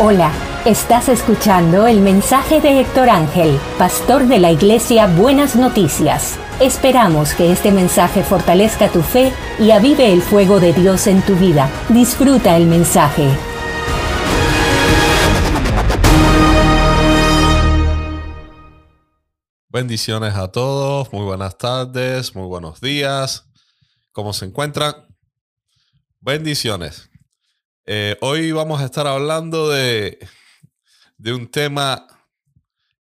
Hola, estás escuchando el mensaje de Héctor Ángel, pastor de la iglesia Buenas Noticias. Esperamos que este mensaje fortalezca tu fe y avive el fuego de Dios en tu vida. Disfruta el mensaje. Bendiciones a todos, muy buenas tardes, muy buenos días. ¿Cómo se encuentran? Bendiciones. Eh, hoy vamos a estar hablando de, de un tema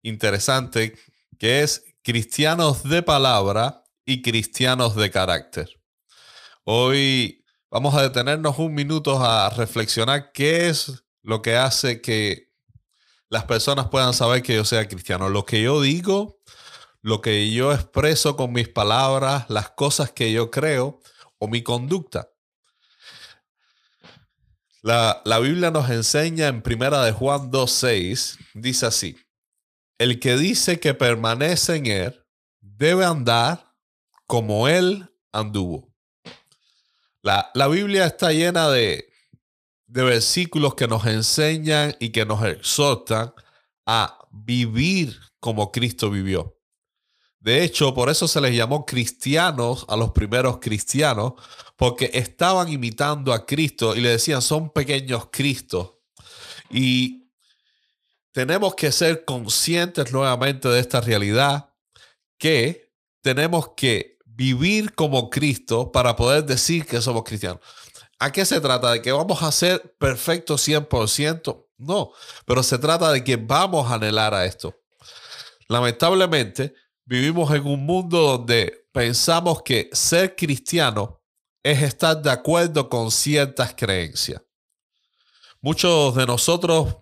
interesante que es cristianos de palabra y cristianos de carácter. Hoy vamos a detenernos un minuto a reflexionar qué es lo que hace que las personas puedan saber que yo sea cristiano. Lo que yo digo, lo que yo expreso con mis palabras, las cosas que yo creo o mi conducta. La, Biblia nos enseña en Primera de Juan 2.6, dice así, el que dice que permanece en él debe andar como él anduvo. La, la Biblia está llena de, de versículos que nos enseñan y que nos exhortan a vivir como Cristo vivió. De hecho, por eso se les llamó cristianos a los primeros cristianos, porque estaban imitando a Cristo y le decían, son pequeños Cristos. Y tenemos que ser conscientes nuevamente de esta realidad, que tenemos que vivir como Cristo para poder decir que somos cristianos. ¿A qué se trata? ¿De que vamos a ser perfectos 100%? No, pero se trata de que vamos a anhelar a esto. Lamentablemente, vivimos en un mundo donde pensamos que ser cristiano es estar de acuerdo con ciertas creencias. Muchos de nosotros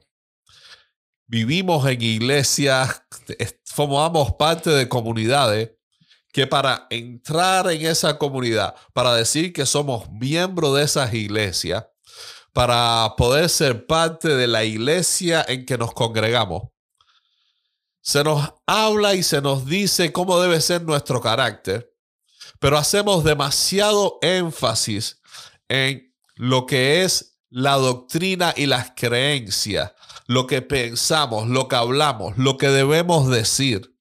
vivimos en iglesias, formamos parte de comunidades que para entrar en esa comunidad, para decir que somos miembros de esas iglesias, para poder ser parte de la iglesia en que nos congregamos, se nos habla y se nos dice cómo debe ser nuestro carácter, pero hacemos demasiado énfasis en lo que es la doctrina y las creencias, lo que pensamos, lo que hablamos, lo que debemos decir.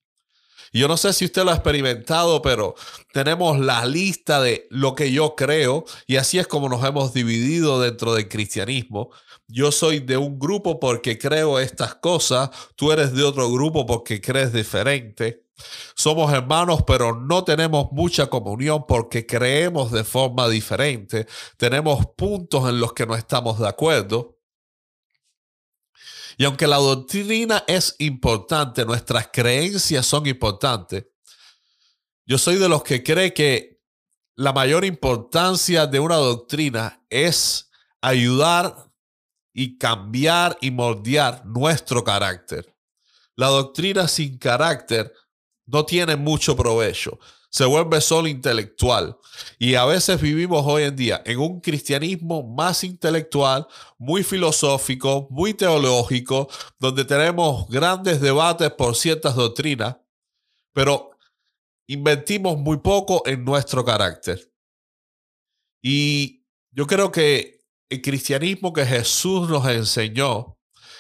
Yo no sé si usted lo ha experimentado, pero tenemos la lista de lo que yo creo y así es como nos hemos dividido dentro del cristianismo. Yo soy de un grupo porque creo estas cosas, tú eres de otro grupo porque crees diferente. Somos hermanos, pero no tenemos mucha comunión porque creemos de forma diferente. Tenemos puntos en los que no estamos de acuerdo. Y aunque la doctrina es importante, nuestras creencias son importantes, yo soy de los que cree que la mayor importancia de una doctrina es ayudar y cambiar y moldear nuestro carácter. La doctrina sin carácter no tiene mucho provecho se vuelve solo intelectual. Y a veces vivimos hoy en día en un cristianismo más intelectual, muy filosófico, muy teológico, donde tenemos grandes debates por ciertas doctrinas, pero invertimos muy poco en nuestro carácter. Y yo creo que el cristianismo que Jesús nos enseñó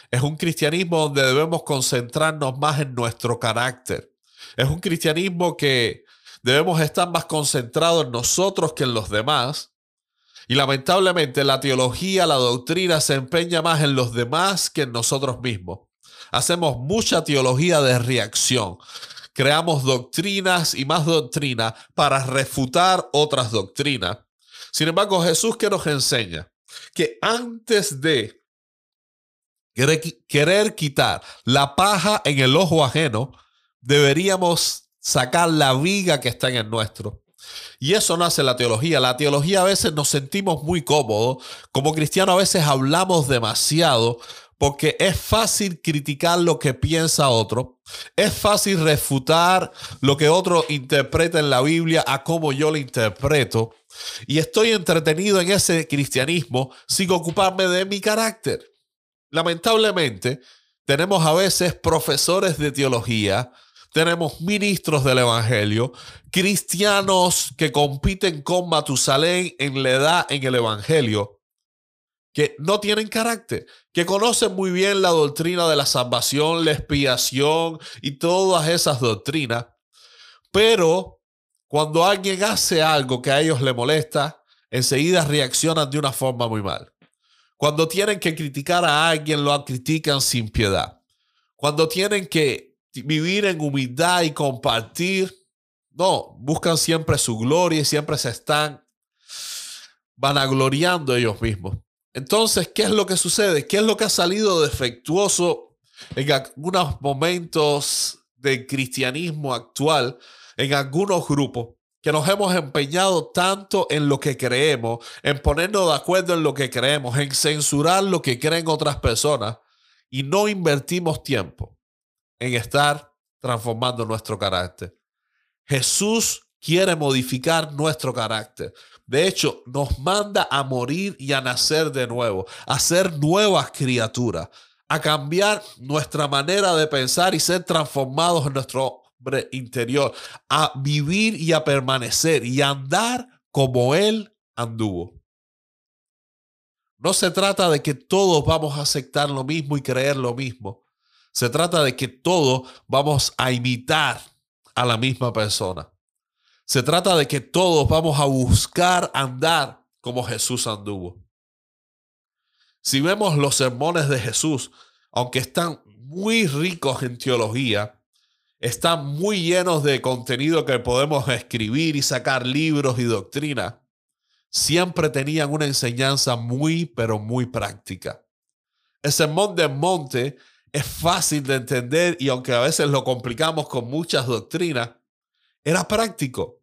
es un cristianismo donde debemos concentrarnos más en nuestro carácter. Es un cristianismo que Debemos estar más concentrados en nosotros que en los demás. Y lamentablemente la teología, la doctrina se empeña más en los demás que en nosotros mismos. Hacemos mucha teología de reacción. Creamos doctrinas y más doctrina para refutar otras doctrinas. Sin embargo, Jesús que nos enseña que antes de querer quitar la paja en el ojo ajeno, deberíamos sacar la viga que está en el nuestro. Y eso no hace la teología. La teología a veces nos sentimos muy cómodos. Como cristianos a veces hablamos demasiado porque es fácil criticar lo que piensa otro. Es fácil refutar lo que otro interpreta en la Biblia a cómo yo lo interpreto. Y estoy entretenido en ese cristianismo sin ocuparme de mi carácter. Lamentablemente, tenemos a veces profesores de teología tenemos ministros del Evangelio, cristianos que compiten con Matusalén en la edad en el Evangelio, que no tienen carácter, que conocen muy bien la doctrina de la salvación, la expiación y todas esas doctrinas, pero cuando alguien hace algo que a ellos le molesta, enseguida reaccionan de una forma muy mal. Cuando tienen que criticar a alguien, lo critican sin piedad. Cuando tienen que vivir en humildad y compartir, no, buscan siempre su gloria y siempre se están vanagloriando ellos mismos. Entonces, ¿qué es lo que sucede? ¿Qué es lo que ha salido defectuoso en algunos momentos del cristianismo actual, en algunos grupos? que nos hemos empeñado tanto en lo que creemos, en ponernos de acuerdo en lo que creemos, en censurar lo que creen otras personas y no invertimos tiempo en estar transformando nuestro carácter. Jesús quiere modificar nuestro carácter. De hecho, nos manda a morir y a nacer de nuevo, a ser nuevas criaturas, a cambiar nuestra manera de pensar y ser transformados en nuestro interior, a vivir y a permanecer y a andar como Él anduvo. No se trata de que todos vamos a aceptar lo mismo y creer lo mismo. Se trata de que todos vamos a imitar a la misma persona. Se trata de que todos vamos a buscar andar como Jesús anduvo. Si vemos los sermones de Jesús, aunque están muy ricos en teología, están muy llenos de contenido que podemos escribir y sacar libros y doctrina, siempre tenían una enseñanza muy, pero muy práctica. El sermón del monte es fácil de entender y aunque a veces lo complicamos con muchas doctrinas, era práctico.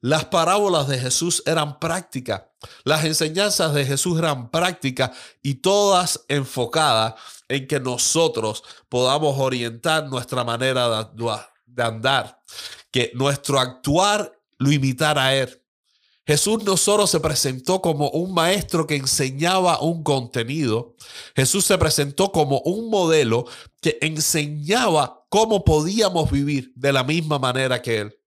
Las parábolas de Jesús eran prácticas. Las enseñanzas de Jesús eran prácticas y todas enfocadas en que nosotros podamos orientar nuestra manera de andar, que nuestro actuar lo imitara a Él. Jesús no solo se presentó como un maestro que enseñaba un contenido, Jesús se presentó como un modelo que enseñaba cómo podíamos vivir de la misma manera que Él.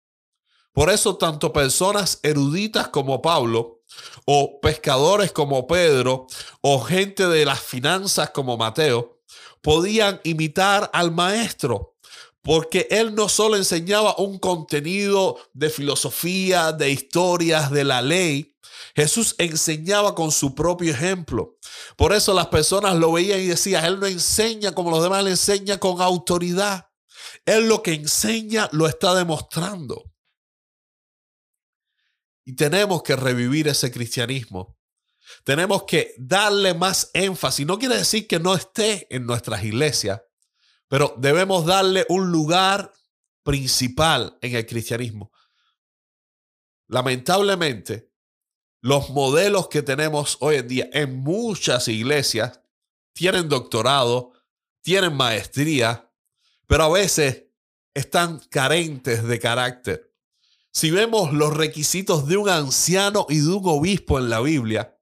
Por eso tanto personas eruditas como Pablo, o pescadores como Pedro, o gente de las finanzas como Mateo, podían imitar al maestro, porque él no solo enseñaba un contenido de filosofía, de historias, de la ley, Jesús enseñaba con su propio ejemplo. Por eso las personas lo veían y decían, Él no enseña como los demás, Él enseña con autoridad. Él lo que enseña lo está demostrando. Y tenemos que revivir ese cristianismo. Tenemos que darle más énfasis. No quiere decir que no esté en nuestras iglesias, pero debemos darle un lugar principal en el cristianismo. Lamentablemente, los modelos que tenemos hoy en día en muchas iglesias tienen doctorado, tienen maestría, pero a veces están carentes de carácter. Si vemos los requisitos de un anciano y de un obispo en la Biblia,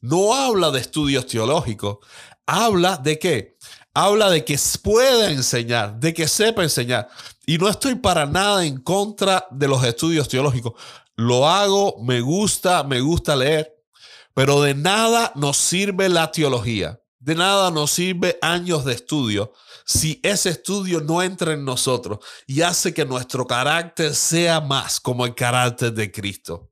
no habla de estudios teológicos, habla de qué? Habla de que pueda enseñar, de que sepa enseñar. Y no estoy para nada en contra de los estudios teológicos. Lo hago, me gusta, me gusta leer, pero de nada nos sirve la teología, de nada nos sirve años de estudio si ese estudio no entra en nosotros y hace que nuestro carácter sea más como el carácter de Cristo.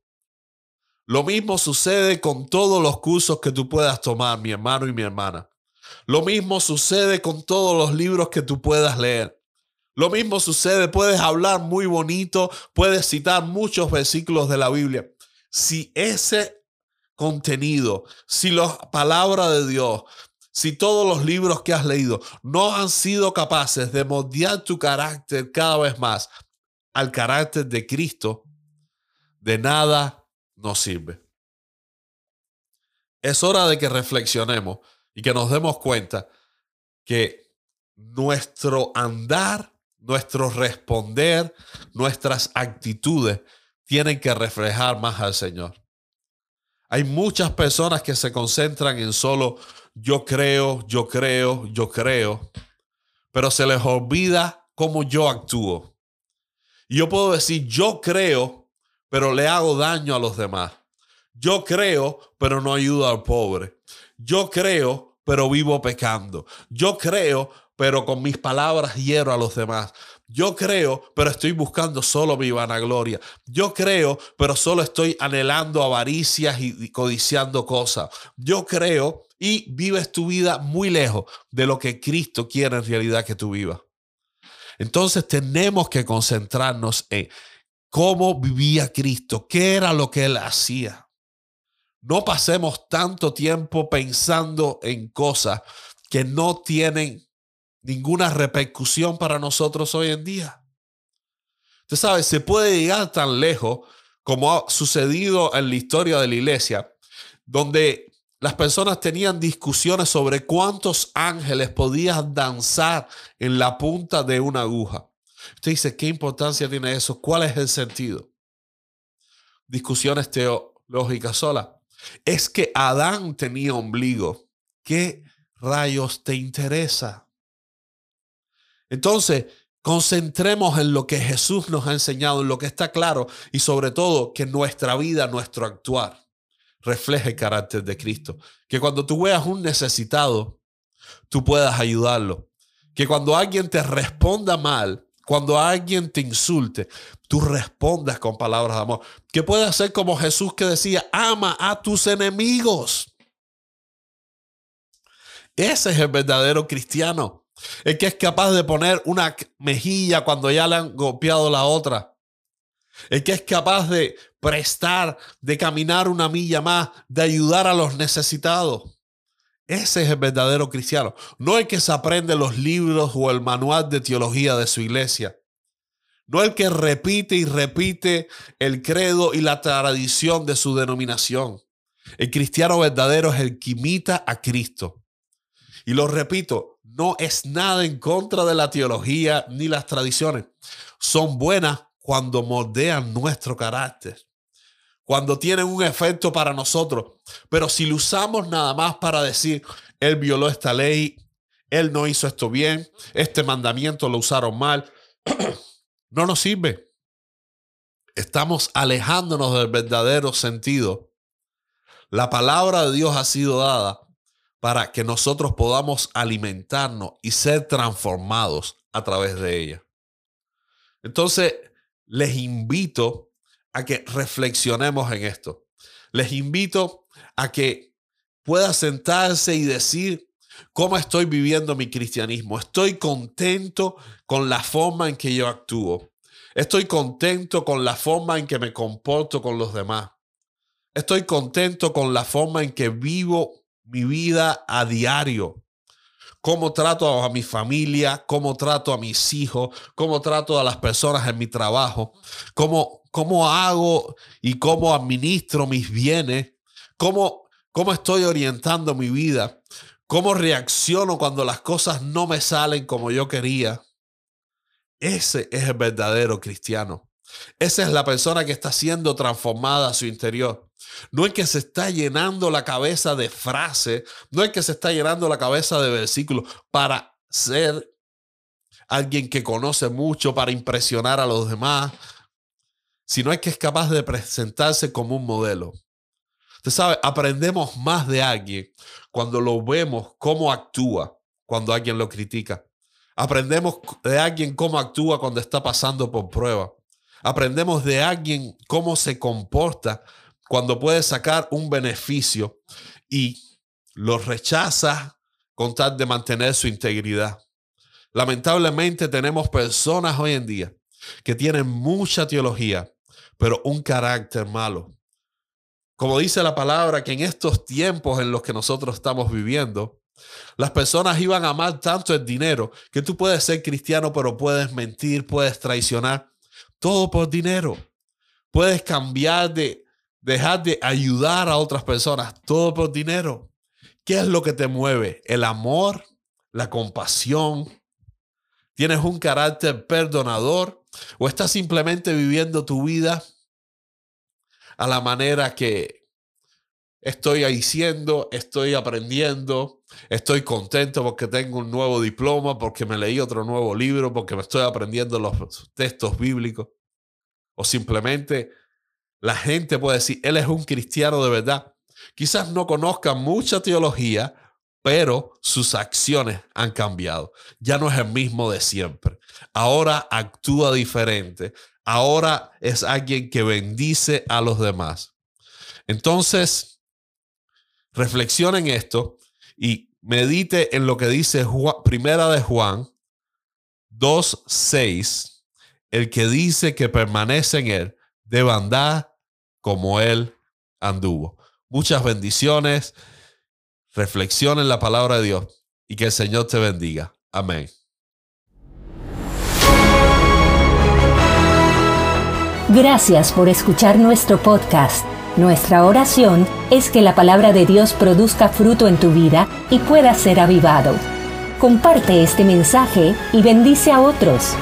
Lo mismo sucede con todos los cursos que tú puedas tomar, mi hermano y mi hermana. Lo mismo sucede con todos los libros que tú puedas leer. Lo mismo sucede, puedes hablar muy bonito, puedes citar muchos versículos de la Biblia. Si ese contenido, si la palabra de Dios, si todos los libros que has leído no han sido capaces de moldear tu carácter cada vez más al carácter de Cristo, de nada nos sirve. Es hora de que reflexionemos y que nos demos cuenta que nuestro andar, nuestro responder, nuestras actitudes tienen que reflejar más al Señor. Hay muchas personas que se concentran en solo yo creo, yo creo, yo creo, pero se les olvida cómo yo actúo. Y yo puedo decir, yo creo, pero le hago daño a los demás. Yo creo, pero no ayudo al pobre. Yo creo, pero vivo pecando. Yo creo, pero con mis palabras hiero a los demás. Yo creo, pero estoy buscando solo mi vanagloria. Yo creo, pero solo estoy anhelando avaricias y codiciando cosas. Yo creo y vives tu vida muy lejos de lo que Cristo quiere en realidad que tú vivas. Entonces tenemos que concentrarnos en cómo vivía Cristo, qué era lo que él hacía. No pasemos tanto tiempo pensando en cosas que no tienen ninguna repercusión para nosotros hoy en día. Usted sabe, se puede llegar tan lejos como ha sucedido en la historia de la iglesia, donde las personas tenían discusiones sobre cuántos ángeles podían danzar en la punta de una aguja. Usted dice, ¿qué importancia tiene eso? ¿Cuál es el sentido? Discusiones teológicas solas. Es que Adán tenía ombligo. ¿Qué rayos te interesa? Entonces, concentremos en lo que Jesús nos ha enseñado, en lo que está claro y sobre todo que nuestra vida, nuestro actuar refleje el carácter de Cristo. Que cuando tú veas un necesitado, tú puedas ayudarlo. Que cuando alguien te responda mal, cuando alguien te insulte, tú respondas con palabras de amor. Que puedas ser como Jesús que decía, ama a tus enemigos. Ese es el verdadero cristiano. El que es capaz de poner una mejilla cuando ya le han golpeado la otra. El que es capaz de prestar, de caminar una milla más, de ayudar a los necesitados. Ese es el verdadero cristiano. No el que se aprende los libros o el manual de teología de su iglesia. No el que repite y repite el credo y la tradición de su denominación. El cristiano verdadero es el que imita a Cristo. Y lo repito, no es nada en contra de la teología ni las tradiciones. Son buenas cuando moldean nuestro carácter, cuando tienen un efecto para nosotros. Pero si lo usamos nada más para decir, él violó esta ley, él no hizo esto bien, este mandamiento lo usaron mal, no nos sirve. Estamos alejándonos del verdadero sentido. La palabra de Dios ha sido dada para que nosotros podamos alimentarnos y ser transformados a través de ella. Entonces, les invito a que reflexionemos en esto. Les invito a que pueda sentarse y decir cómo estoy viviendo mi cristianismo. Estoy contento con la forma en que yo actúo. Estoy contento con la forma en que me comporto con los demás. Estoy contento con la forma en que vivo mi vida a diario. Cómo trato a mi familia, cómo trato a mis hijos, cómo trato a las personas en mi trabajo, cómo, cómo hago y cómo administro mis bienes, cómo, cómo estoy orientando mi vida, cómo reacciono cuando las cosas no me salen como yo quería. Ese es el verdadero cristiano. Esa es la persona que está siendo transformada a su interior. No es que se está llenando la cabeza de frases, no es que se está llenando la cabeza de versículos para ser alguien que conoce mucho, para impresionar a los demás, sino es que es capaz de presentarse como un modelo. Usted sabe, aprendemos más de alguien cuando lo vemos cómo actúa cuando alguien lo critica. Aprendemos de alguien cómo actúa cuando está pasando por prueba. Aprendemos de alguien cómo se comporta cuando puede sacar un beneficio y lo rechaza con tal de mantener su integridad. Lamentablemente tenemos personas hoy en día que tienen mucha teología, pero un carácter malo. Como dice la palabra, que en estos tiempos en los que nosotros estamos viviendo, las personas iban a amar tanto el dinero que tú puedes ser cristiano, pero puedes mentir, puedes traicionar. Todo por dinero. Puedes cambiar de, dejar de ayudar a otras personas, todo por dinero. ¿Qué es lo que te mueve? ¿El amor? ¿La compasión? ¿Tienes un carácter perdonador? ¿O estás simplemente viviendo tu vida a la manera que estoy diciendo, estoy aprendiendo, estoy contento porque tengo un nuevo diploma, porque me leí otro nuevo libro, porque me estoy aprendiendo los textos bíblicos? o simplemente la gente puede decir, él es un cristiano de verdad. Quizás no conozca mucha teología, pero sus acciones han cambiado. Ya no es el mismo de siempre. Ahora actúa diferente. Ahora es alguien que bendice a los demás. Entonces, reflexione en esto y medite en lo que dice Primera de Juan 2.6. El que dice que permanece en él debe andar como él anduvo. Muchas bendiciones. Reflexiona en la palabra de Dios y que el Señor te bendiga. Amén. Gracias por escuchar nuestro podcast. Nuestra oración es que la palabra de Dios produzca fruto en tu vida y pueda ser avivado. Comparte este mensaje y bendice a otros.